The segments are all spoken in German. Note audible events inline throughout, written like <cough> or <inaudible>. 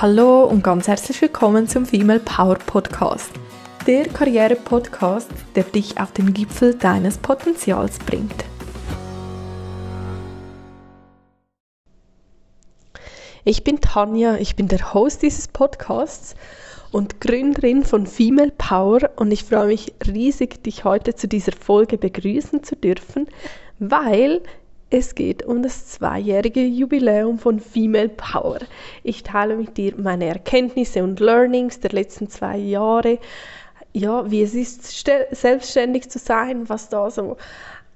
Hallo und ganz herzlich willkommen zum Female Power Podcast. Der Karriere-Podcast, der dich auf den Gipfel deines Potenzials bringt. Ich bin Tanja, ich bin der Host dieses Podcasts und Gründerin von Female Power und ich freue mich riesig, dich heute zu dieser Folge begrüßen zu dürfen, weil es geht um das zweijährige Jubiläum von Female Power. Ich teile mit dir meine Erkenntnisse und Learnings der letzten zwei Jahre. Ja, wie es ist, selbstständig zu sein, was da so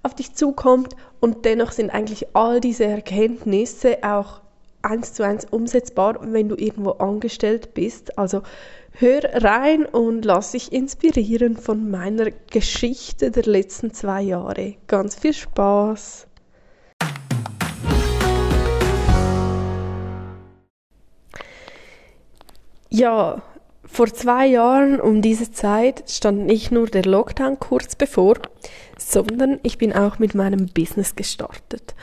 auf dich zukommt. Und dennoch sind eigentlich all diese Erkenntnisse auch eins zu eins umsetzbar, wenn du irgendwo angestellt bist. Also hör rein und lass dich inspirieren von meiner Geschichte der letzten zwei Jahre. Ganz viel Spaß! Ja, vor zwei Jahren um diese Zeit stand nicht nur der Lockdown kurz bevor, sondern ich bin auch mit meinem Business gestartet.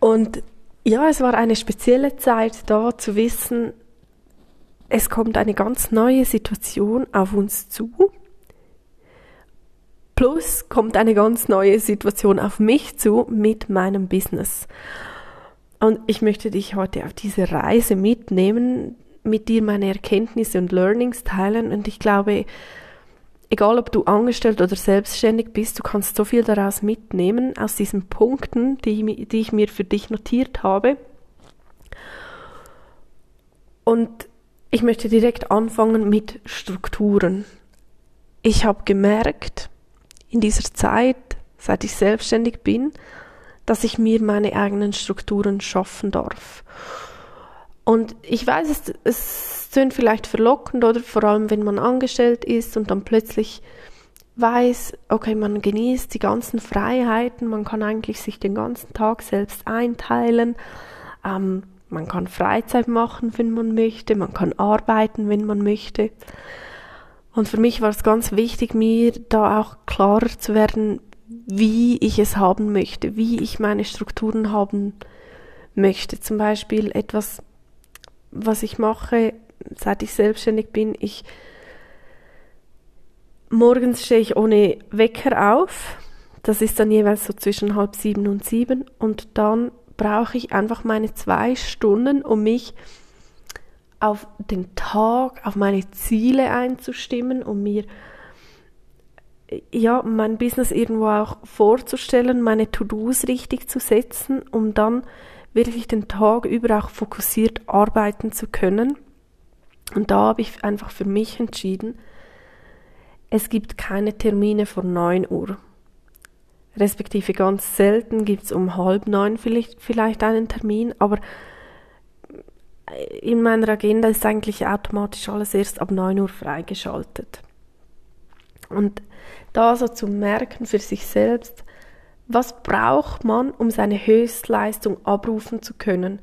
Und ja, es war eine spezielle Zeit da zu wissen, es kommt eine ganz neue Situation auf uns zu. Plus kommt eine ganz neue Situation auf mich zu mit meinem Business. Und ich möchte dich heute auf diese Reise mitnehmen, mit dir meine Erkenntnisse und Learnings teilen und ich glaube, egal ob du angestellt oder selbstständig bist, du kannst so viel daraus mitnehmen, aus diesen Punkten, die, die ich mir für dich notiert habe. Und ich möchte direkt anfangen mit Strukturen. Ich habe gemerkt, in dieser Zeit, seit ich selbstständig bin, dass ich mir meine eigenen Strukturen schaffen darf. Und ich weiß, es, es tönt vielleicht verlockend oder vor allem, wenn man angestellt ist und dann plötzlich weiß, okay, man genießt die ganzen Freiheiten, man kann eigentlich sich den ganzen Tag selbst einteilen, ähm, man kann Freizeit machen, wenn man möchte, man kann arbeiten, wenn man möchte. Und für mich war es ganz wichtig, mir da auch klarer zu werden, wie ich es haben möchte, wie ich meine Strukturen haben möchte. Zum Beispiel etwas was ich mache, seit ich selbstständig bin, ich morgens stehe ich ohne Wecker auf. Das ist dann jeweils so zwischen halb sieben und sieben und dann brauche ich einfach meine zwei Stunden, um mich auf den Tag, auf meine Ziele einzustimmen, um mir ja, mein Business irgendwo auch vorzustellen, meine To-Dos richtig zu setzen, um dann wirklich den Tag über auch fokussiert arbeiten zu können. Und da habe ich einfach für mich entschieden, es gibt keine Termine vor 9 Uhr. Respektive ganz selten gibt es um halb neun vielleicht, vielleicht einen Termin, aber in meiner Agenda ist eigentlich automatisch alles erst ab 9 Uhr freigeschaltet. Und da so zu merken für sich selbst, was braucht man, um seine Höchstleistung abrufen zu können?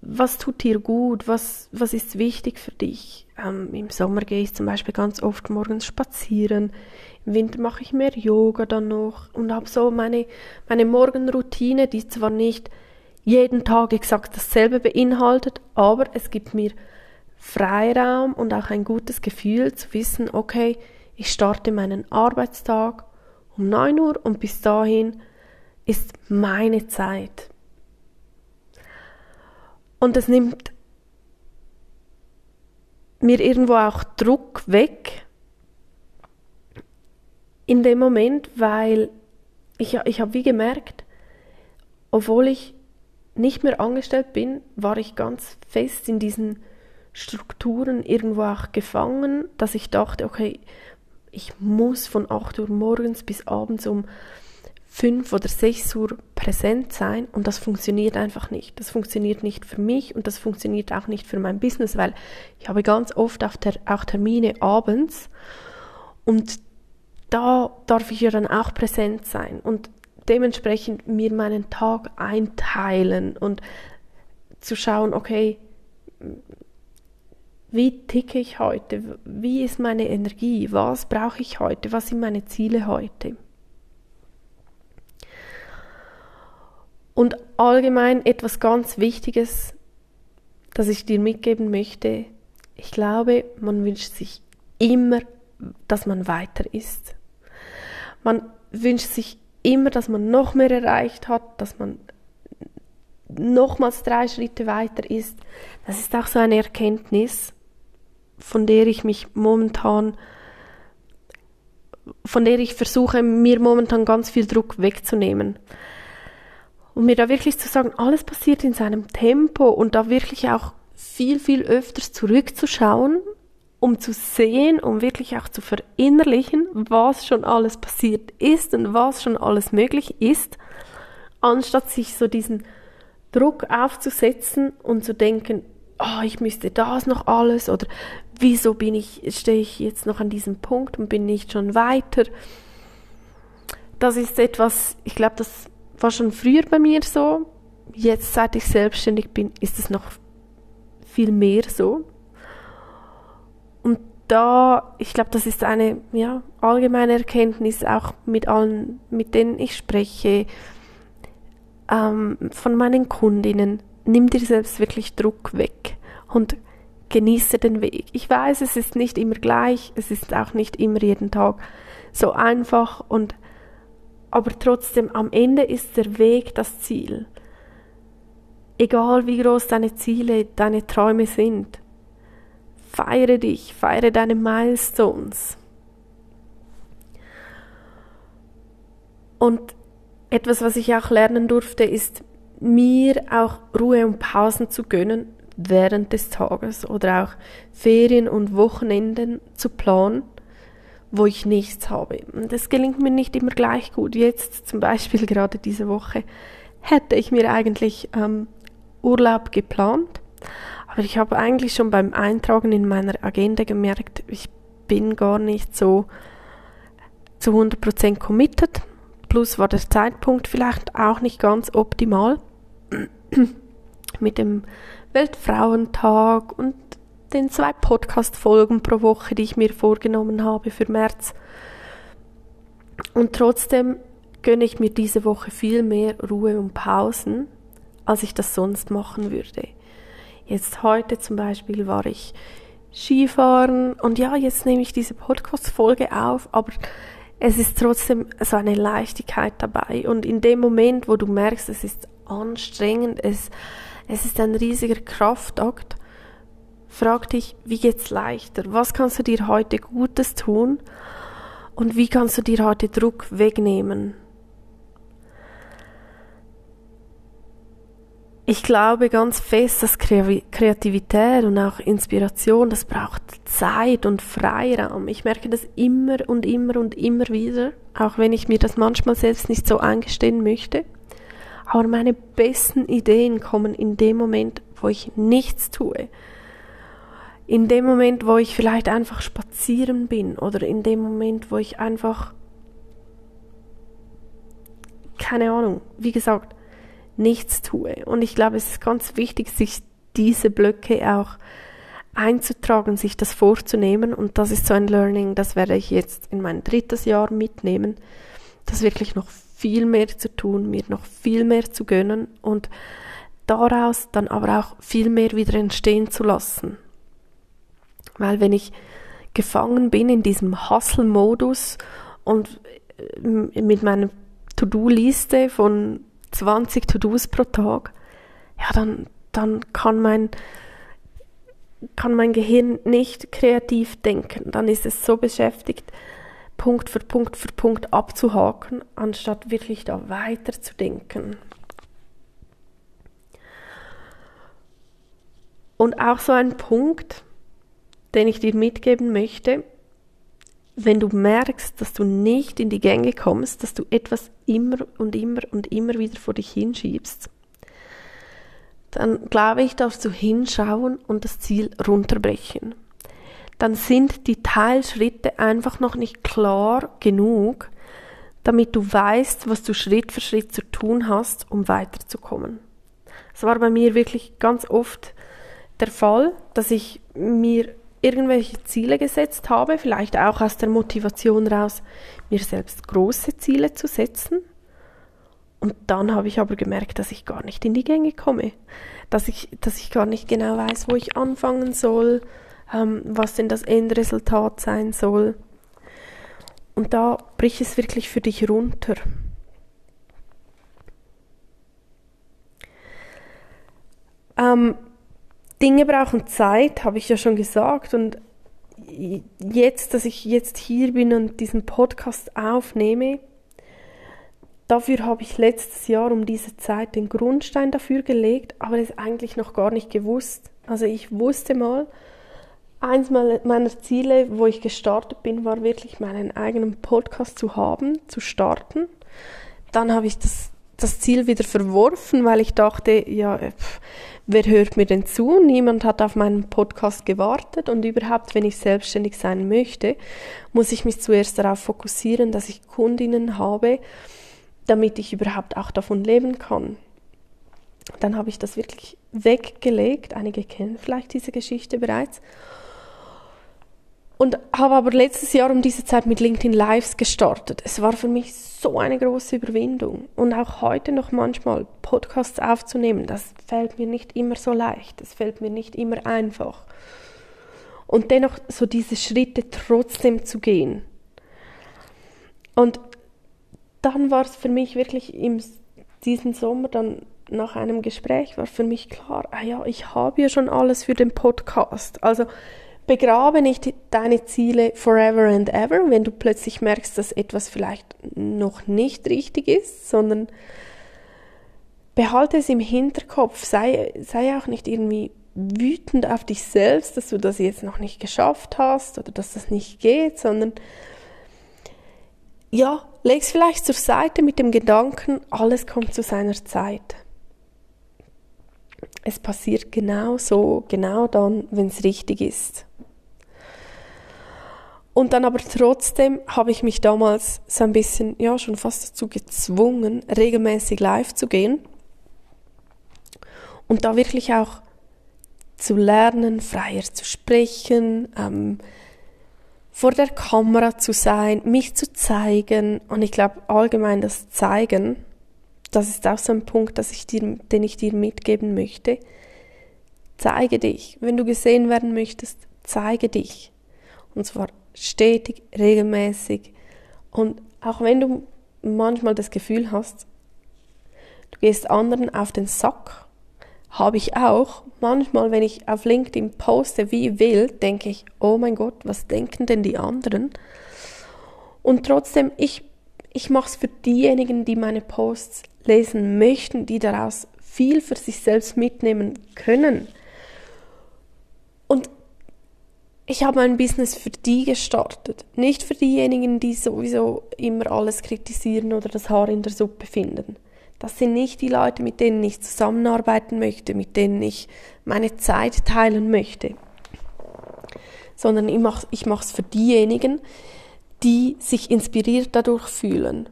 Was tut dir gut? Was, was ist wichtig für dich? Ähm, Im Sommer gehe ich zum Beispiel ganz oft morgens spazieren. Im Winter mache ich mehr Yoga dann noch und habe so meine, meine Morgenroutine, die zwar nicht jeden Tag exakt dasselbe beinhaltet, aber es gibt mir Freiraum und auch ein gutes Gefühl zu wissen, okay, ich starte meinen Arbeitstag um 9 Uhr und bis dahin ist meine Zeit. Und es nimmt mir irgendwo auch Druck weg in dem Moment, weil ich, ich habe wie gemerkt, obwohl ich nicht mehr angestellt bin, war ich ganz fest in diesen Strukturen irgendwo auch gefangen, dass ich dachte, okay, ich muss von 8 Uhr morgens bis abends um 5 oder 6 Uhr präsent sein und das funktioniert einfach nicht. Das funktioniert nicht für mich und das funktioniert auch nicht für mein Business, weil ich habe ganz oft auch Termine abends und da darf ich ja dann auch präsent sein und dementsprechend mir meinen Tag einteilen und zu schauen, okay, wie ticke ich heute? Wie ist meine Energie? Was brauche ich heute? Was sind meine Ziele heute? Und allgemein etwas ganz Wichtiges, das ich dir mitgeben möchte, ich glaube, man wünscht sich immer, dass man weiter ist. Man wünscht sich immer, dass man noch mehr erreicht hat, dass man nochmals drei Schritte weiter ist. Das ist auch so eine Erkenntnis, von der ich mich momentan, von der ich versuche, mir momentan ganz viel Druck wegzunehmen. Und mir da wirklich zu sagen, alles passiert in seinem Tempo und da wirklich auch viel, viel öfters zurückzuschauen, um zu sehen, um wirklich auch zu verinnerlichen, was schon alles passiert ist und was schon alles möglich ist, anstatt sich so diesen Druck aufzusetzen und zu denken, oh, ich müsste das noch alles oder wieso bin ich, stehe ich jetzt noch an diesem Punkt und bin nicht schon weiter. Das ist etwas, ich glaube, das war schon früher bei mir so. Jetzt, seit ich selbstständig bin, ist es noch viel mehr so. Und da, ich glaube, das ist eine ja, allgemeine Erkenntnis, auch mit allen, mit denen ich spreche, ähm, von meinen Kundinnen. Nimm dir selbst wirklich Druck weg und genieße den Weg. Ich weiß, es ist nicht immer gleich, es ist auch nicht immer jeden Tag so einfach und aber trotzdem am Ende ist der Weg das Ziel. Egal wie groß deine Ziele, deine Träume sind. Feiere dich, feiere deine Milestones. Und etwas, was ich auch lernen durfte, ist mir auch Ruhe und Pausen zu gönnen während des Tages oder auch Ferien und Wochenenden zu planen, wo ich nichts habe. Und das gelingt mir nicht immer gleich gut. Jetzt zum Beispiel <laughs> gerade diese Woche hätte ich mir eigentlich ähm, Urlaub geplant, aber ich habe eigentlich schon beim Eintragen in meiner Agenda gemerkt, ich bin gar nicht so zu 100% committed Plus war der Zeitpunkt vielleicht auch nicht ganz optimal <clears throat> mit dem Weltfrauentag und den zwei Podcast-Folgen pro Woche, die ich mir vorgenommen habe für März. Und trotzdem gönne ich mir diese Woche viel mehr Ruhe und Pausen, als ich das sonst machen würde. Jetzt heute zum Beispiel war ich Skifahren und ja, jetzt nehme ich diese Podcast-Folge auf, aber es ist trotzdem so eine Leichtigkeit dabei. Und in dem Moment, wo du merkst, es ist anstrengend, es, es ist ein riesiger Kraftakt, frag dich, wie geht's leichter? Was kannst du dir heute Gutes tun? Und wie kannst du dir heute Druck wegnehmen? ich glaube ganz fest, dass Kreativität und auch Inspiration, das braucht Zeit und Freiraum. Ich merke das immer und immer und immer wieder, auch wenn ich mir das manchmal selbst nicht so eingestehen möchte. Aber meine besten Ideen kommen in dem Moment, wo ich nichts tue. In dem Moment, wo ich vielleicht einfach spazieren bin oder in dem Moment, wo ich einfach keine Ahnung, wie gesagt, nichts tue. Und ich glaube, es ist ganz wichtig, sich diese Blöcke auch einzutragen, sich das vorzunehmen. Und das ist so ein Learning, das werde ich jetzt in mein drittes Jahr mitnehmen, das wirklich noch viel mehr zu tun, mir noch viel mehr zu gönnen und daraus dann aber auch viel mehr wieder entstehen zu lassen. Weil wenn ich gefangen bin in diesem Hustle-Modus und äh, mit meiner To-Do-Liste von 20 To-Dos pro Tag, ja, dann, dann kann mein, kann mein Gehirn nicht kreativ denken. Dann ist es so beschäftigt, Punkt für Punkt für Punkt abzuhaken, anstatt wirklich da weiterzudenken. Und auch so ein Punkt, den ich dir mitgeben möchte, wenn du merkst, dass du nicht in die Gänge kommst, dass du etwas immer und immer und immer wieder vor dich hinschiebst, dann glaube ich, darfst du hinschauen und das Ziel runterbrechen. Dann sind die Teilschritte einfach noch nicht klar genug, damit du weißt, was du Schritt für Schritt zu tun hast, um weiterzukommen. Es war bei mir wirklich ganz oft der Fall, dass ich mir irgendwelche Ziele gesetzt habe, vielleicht auch aus der Motivation raus, mir selbst große Ziele zu setzen. Und dann habe ich aber gemerkt, dass ich gar nicht in die Gänge komme, dass ich, dass ich gar nicht genau weiß, wo ich anfangen soll, ähm, was denn das Endresultat sein soll. Und da bricht es wirklich für dich runter. Ähm, Dinge brauchen Zeit, habe ich ja schon gesagt. Und jetzt, dass ich jetzt hier bin und diesen Podcast aufnehme, dafür habe ich letztes Jahr um diese Zeit den Grundstein dafür gelegt, aber es eigentlich noch gar nicht gewusst. Also ich wusste mal, eins meiner Ziele, wo ich gestartet bin, war wirklich meinen eigenen Podcast zu haben, zu starten. Dann habe ich das, das Ziel wieder verworfen, weil ich dachte, ja, pff, wer hört mir denn zu? Niemand hat auf meinen Podcast gewartet und überhaupt, wenn ich selbstständig sein möchte, muss ich mich zuerst darauf fokussieren, dass ich Kundinnen habe, damit ich überhaupt auch davon leben kann. Dann habe ich das wirklich weggelegt. Einige kennen vielleicht diese Geschichte bereits. Und habe aber letztes Jahr um diese Zeit mit LinkedIn Lives gestartet. Es war für mich so eine große Überwindung. Und auch heute noch manchmal Podcasts aufzunehmen, das fällt mir nicht immer so leicht. Es fällt mir nicht immer einfach. Und dennoch so diese Schritte trotzdem zu gehen. Und dann war es für mich wirklich im diesen Sommer dann nach einem Gespräch war für mich klar, ah ja, ich habe ja schon alles für den Podcast. Also Begrabe nicht deine Ziele forever and ever, wenn du plötzlich merkst, dass etwas vielleicht noch nicht richtig ist, sondern behalte es im Hinterkopf. Sei, sei auch nicht irgendwie wütend auf dich selbst, dass du das jetzt noch nicht geschafft hast oder dass das nicht geht, sondern ja, leg es vielleicht zur Seite mit dem Gedanken, alles kommt zu seiner Zeit. Es passiert genau so, genau dann, wenn es richtig ist. Und dann aber trotzdem habe ich mich damals so ein bisschen, ja, schon fast dazu gezwungen, regelmäßig live zu gehen. Und da wirklich auch zu lernen, freier zu sprechen, ähm, vor der Kamera zu sein, mich zu zeigen. Und ich glaube allgemein das Zeigen, das ist auch so ein Punkt, dass ich dir, den ich dir mitgeben möchte. Zeige dich. Wenn du gesehen werden möchtest, zeige dich. Und zwar stetig, regelmäßig. Und auch wenn du manchmal das Gefühl hast, du gehst anderen auf den Sack, habe ich auch. Manchmal, wenn ich auf LinkedIn poste wie wild, denke ich, oh mein Gott, was denken denn die anderen? Und trotzdem, ich, ich mache es für diejenigen, die meine Posts lesen möchten, die daraus viel für sich selbst mitnehmen können. Und ich habe mein Business für die gestartet, nicht für diejenigen, die sowieso immer alles kritisieren oder das Haar in der Suppe finden. Das sind nicht die Leute, mit denen ich zusammenarbeiten möchte, mit denen ich meine Zeit teilen möchte, sondern ich mache ich es für diejenigen, die sich inspiriert dadurch fühlen.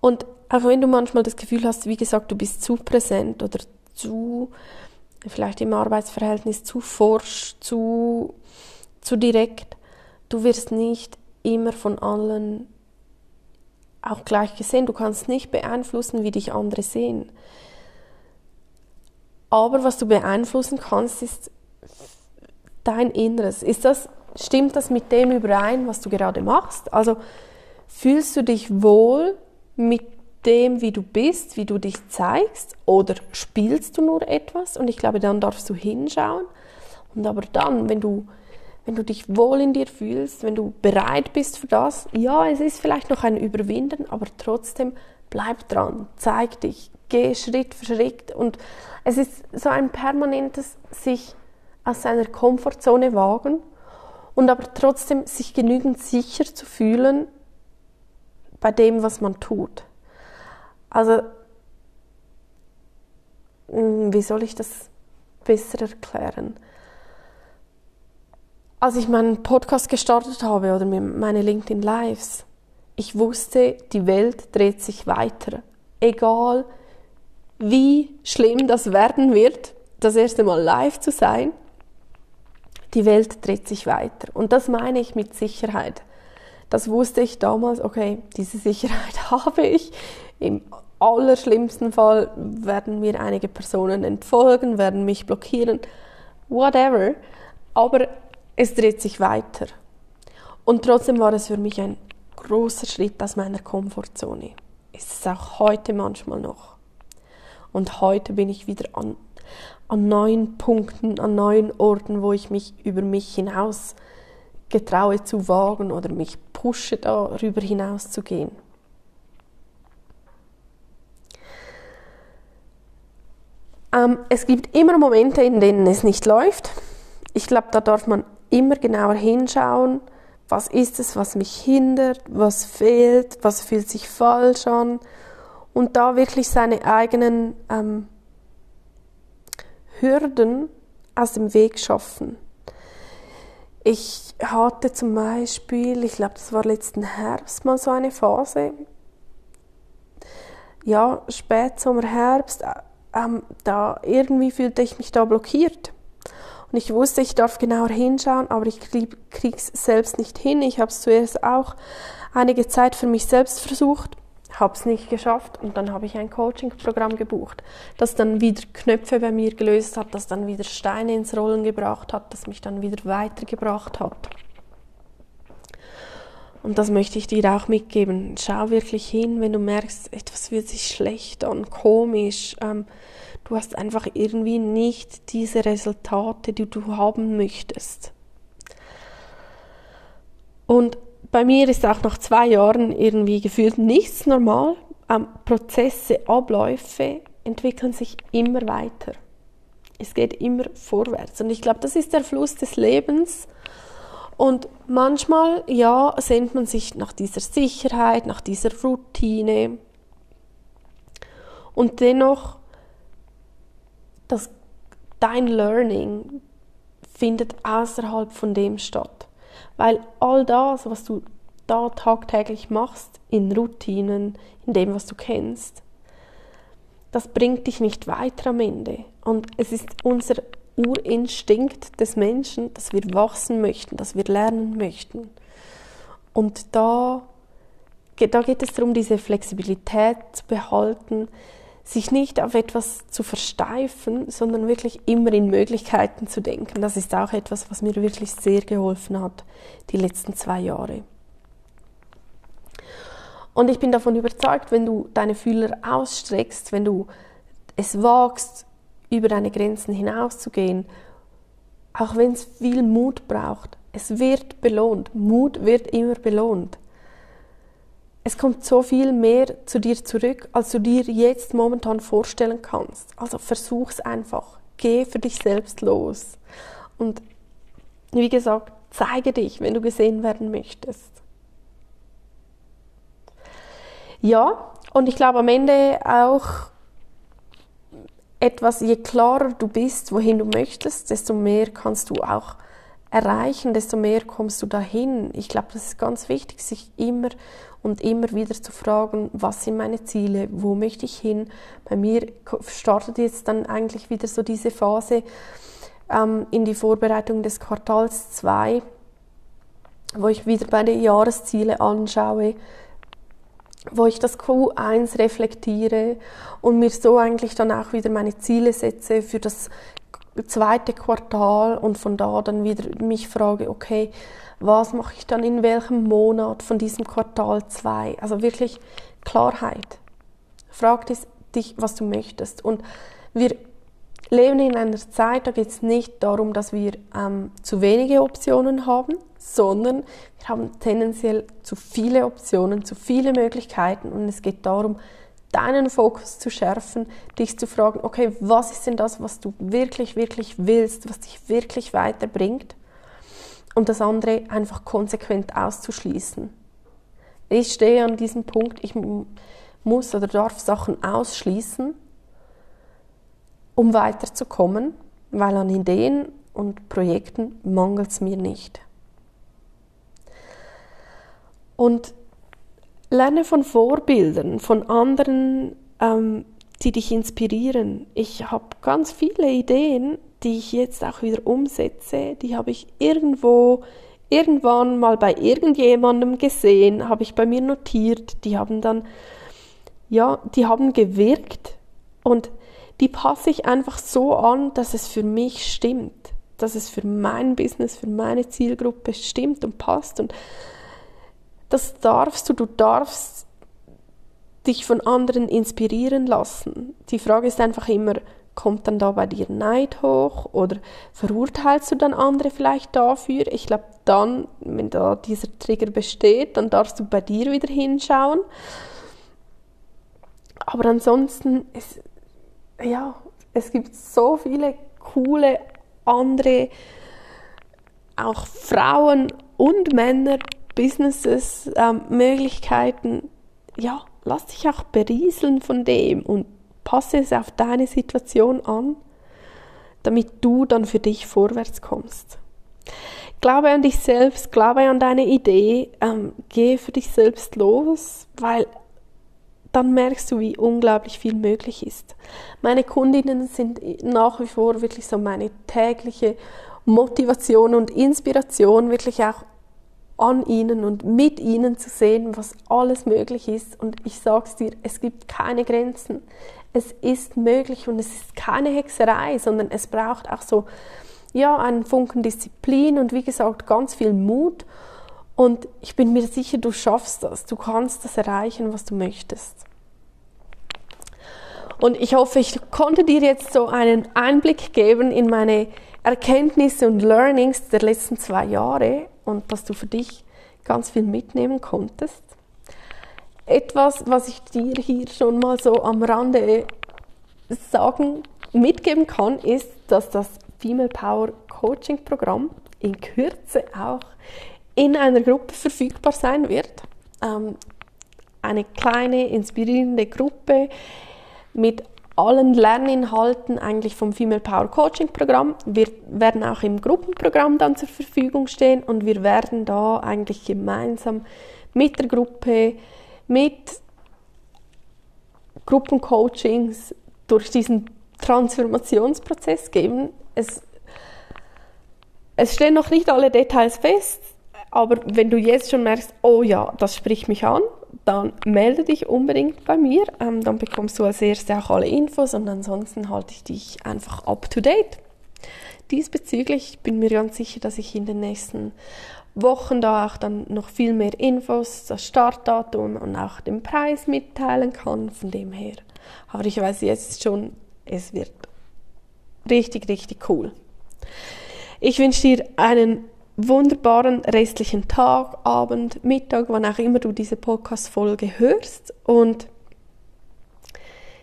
Und auch wenn du manchmal das Gefühl hast, wie gesagt, du bist zu präsent oder zu vielleicht im Arbeitsverhältnis zu forsch, zu, zu direkt. Du wirst nicht immer von allen auch gleich gesehen. Du kannst nicht beeinflussen, wie dich andere sehen. Aber was du beeinflussen kannst, ist dein Inneres. Ist das, stimmt das mit dem überein, was du gerade machst? Also fühlst du dich wohl mit dem, wie du bist, wie du dich zeigst, oder spielst du nur etwas? Und ich glaube, dann darfst du hinschauen. Und aber dann, wenn du, wenn du dich wohl in dir fühlst, wenn du bereit bist für das, ja, es ist vielleicht noch ein Überwinden, aber trotzdem bleib dran, zeig dich, geh Schritt für Schritt. Und es ist so ein permanentes sich aus seiner Komfortzone wagen und aber trotzdem sich genügend sicher zu fühlen bei dem, was man tut. Also, hm, wie soll ich das besser erklären? Als ich meinen Podcast gestartet habe oder meine LinkedIn Lives, ich wusste, die Welt dreht sich weiter. Egal wie schlimm das werden wird, das erste Mal live zu sein, die Welt dreht sich weiter. Und das meine ich mit Sicherheit. Das wusste ich damals, okay, diese Sicherheit <laughs> habe ich. Im allerschlimmsten Fall werden mir einige Personen entfolgen, werden mich blockieren, whatever. Aber es dreht sich weiter. Und trotzdem war es für mich ein großer Schritt aus meiner Komfortzone. Ist es auch heute manchmal noch. Und heute bin ich wieder an, an neuen Punkten, an neuen Orten, wo ich mich über mich hinaus getraue zu wagen oder mich pushe, darüber hinaus zu gehen. Ähm, es gibt immer Momente, in denen es nicht läuft. Ich glaube, da darf man immer genauer hinschauen, was ist es, was mich hindert, was fehlt, was fühlt sich falsch an? Und da wirklich seine eigenen ähm, Hürden aus dem Weg schaffen. Ich hatte zum Beispiel, ich glaube, das war letzten Herbst mal so eine Phase, ja, Spätsommer, Herbst, ähm, da irgendwie fühlte ich mich da blockiert. Und ich wusste, ich darf genauer hinschauen, aber ich krieg, krieg's selbst nicht hin. Ich habe es zuerst auch einige Zeit für mich selbst versucht, habe es nicht geschafft und dann habe ich ein Coaching-Programm gebucht, das dann wieder Knöpfe bei mir gelöst hat, das dann wieder Steine ins Rollen gebracht hat, das mich dann wieder weitergebracht hat. Und das möchte ich dir auch mitgeben. Schau wirklich hin, wenn du merkst, etwas fühlt sich schlecht an, komisch. Ähm, du hast einfach irgendwie nicht diese Resultate, die du haben möchtest. Und bei mir ist auch nach zwei Jahren irgendwie gefühlt nichts normal. Ähm, Prozesse, Abläufe entwickeln sich immer weiter. Es geht immer vorwärts. Und ich glaube, das ist der Fluss des Lebens. Und manchmal, ja, sehnt man sich nach dieser Sicherheit, nach dieser Routine. Und dennoch, das, dein Learning findet außerhalb von dem statt. Weil all das, was du da tagtäglich machst, in Routinen, in dem, was du kennst, das bringt dich nicht weiter am Ende. Und es ist unser Urinstinkt des Menschen, dass wir wachsen möchten, dass wir lernen möchten. Und da, da geht es darum, diese Flexibilität zu behalten, sich nicht auf etwas zu versteifen, sondern wirklich immer in Möglichkeiten zu denken. Das ist auch etwas, was mir wirklich sehr geholfen hat, die letzten zwei Jahre. Und ich bin davon überzeugt, wenn du deine Fühler ausstreckst, wenn du es wagst, über deine Grenzen hinauszugehen, auch wenn es viel Mut braucht. Es wird belohnt. Mut wird immer belohnt. Es kommt so viel mehr zu dir zurück, als du dir jetzt momentan vorstellen kannst. Also versuch's einfach. Geh für dich selbst los. Und wie gesagt, zeige dich, wenn du gesehen werden möchtest. Ja, und ich glaube am Ende auch etwas, je klarer du bist, wohin du möchtest, desto mehr kannst du auch erreichen, desto mehr kommst du dahin. Ich glaube, das ist ganz wichtig, sich immer und immer wieder zu fragen, was sind meine Ziele, wo möchte ich hin. Bei mir startet jetzt dann eigentlich wieder so diese Phase ähm, in die Vorbereitung des Quartals 2, wo ich wieder meine Jahresziele anschaue, wo ich das Q1 reflektiere und mir so eigentlich dann auch wieder meine Ziele setze für das zweite Quartal und von da dann wieder mich frage, okay, was mache ich dann in welchem Monat von diesem Quartal 2? Also wirklich Klarheit. Frag dich, was du möchtest. Und wir leben in einer Zeit, da geht es nicht darum, dass wir ähm, zu wenige Optionen haben, sondern wir haben tendenziell zu viele Optionen, zu viele Möglichkeiten und es geht darum, deinen Fokus zu schärfen, dich zu fragen, okay, was ist denn das, was du wirklich, wirklich willst, was dich wirklich weiterbringt und das andere einfach konsequent auszuschließen. Ich stehe an diesem Punkt, ich muss oder darf Sachen ausschließen, um weiterzukommen, weil an Ideen und Projekten mangelt es mir nicht. Und lerne von Vorbildern, von anderen, ähm, die dich inspirieren. Ich habe ganz viele Ideen, die ich jetzt auch wieder umsetze. Die habe ich irgendwo irgendwann mal bei irgendjemandem gesehen, habe ich bei mir notiert, die haben dann, ja, die haben gewirkt und die passe ich einfach so an, dass es für mich stimmt, dass es für mein Business, für meine Zielgruppe stimmt und passt und das darfst du, du darfst dich von anderen inspirieren lassen. Die Frage ist einfach immer, kommt dann da bei dir Neid hoch oder verurteilst du dann andere vielleicht dafür? Ich glaube, dann, wenn da dieser Trigger besteht, dann darfst du bei dir wieder hinschauen. Aber ansonsten, es, ja, es gibt so viele coole andere, auch Frauen und Männer, Businesses, ähm, Möglichkeiten. Ja, lass dich auch berieseln von dem und passe es auf deine Situation an, damit du dann für dich vorwärts kommst. Glaube an dich selbst, glaube an deine Idee, ähm, geh für dich selbst los, weil dann merkst du, wie unglaublich viel möglich ist. Meine Kundinnen sind nach wie vor wirklich so meine tägliche Motivation und Inspiration, wirklich auch an ihnen und mit ihnen zu sehen, was alles möglich ist. Und ich sage es dir, es gibt keine Grenzen. Es ist möglich und es ist keine Hexerei, sondern es braucht auch so, ja, einen Funken Disziplin und wie gesagt, ganz viel Mut. Und ich bin mir sicher, du schaffst das. Du kannst das erreichen, was du möchtest. Und ich hoffe, ich konnte dir jetzt so einen Einblick geben in meine Erkenntnisse und Learnings der letzten zwei Jahre und dass du für dich ganz viel mitnehmen konntest. Etwas, was ich dir hier schon mal so am Rande sagen, mitgeben kann, ist, dass das Female Power Coaching Programm in Kürze auch in einer Gruppe verfügbar sein wird. Ähm, eine kleine, inspirierende Gruppe mit allen Lerninhalten eigentlich vom Female Power Coaching Programm. Wir werden auch im Gruppenprogramm dann zur Verfügung stehen und wir werden da eigentlich gemeinsam mit der Gruppe, mit Gruppencoachings durch diesen Transformationsprozess gehen. Es, es stehen noch nicht alle Details fest, aber wenn du jetzt schon merkst, oh ja, das spricht mich an, dann melde dich unbedingt bei mir. Ähm, dann bekommst du als erstes auch alle Infos und ansonsten halte ich dich einfach up to date. Diesbezüglich bin mir ganz sicher, dass ich in den nächsten Wochen da auch dann noch viel mehr Infos, das Startdatum und auch den Preis mitteilen kann. Von dem her. Aber ich weiß jetzt schon, es wird richtig, richtig cool. Ich wünsche dir einen wunderbaren restlichen Tag, Abend, Mittag, wann auch immer du diese Podcast-Folge hörst. Und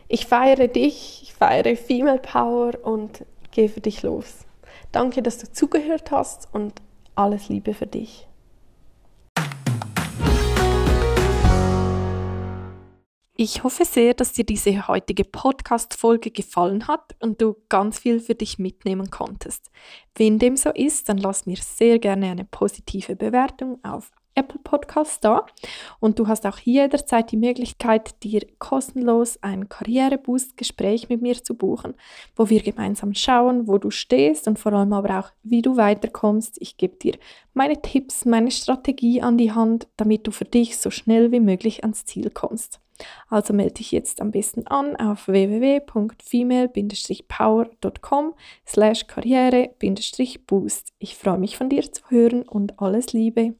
ich feiere dich, ich feiere Female Power und gehe für dich los. Danke, dass du zugehört hast und alles Liebe für dich. Ich hoffe sehr, dass dir diese heutige Podcast-Folge gefallen hat und du ganz viel für dich mitnehmen konntest. Wenn dem so ist, dann lass mir sehr gerne eine positive Bewertung auf Apple Podcast da. Und du hast auch jederzeit die Möglichkeit, dir kostenlos ein Karriereboost-Gespräch mit mir zu buchen, wo wir gemeinsam schauen, wo du stehst und vor allem aber auch, wie du weiterkommst. Ich gebe dir meine Tipps, meine Strategie an die Hand, damit du für dich so schnell wie möglich ans Ziel kommst. Also melde dich jetzt am besten an auf www.female-power.com slash karriere-boost. Ich freue mich von dir zu hören und alles Liebe.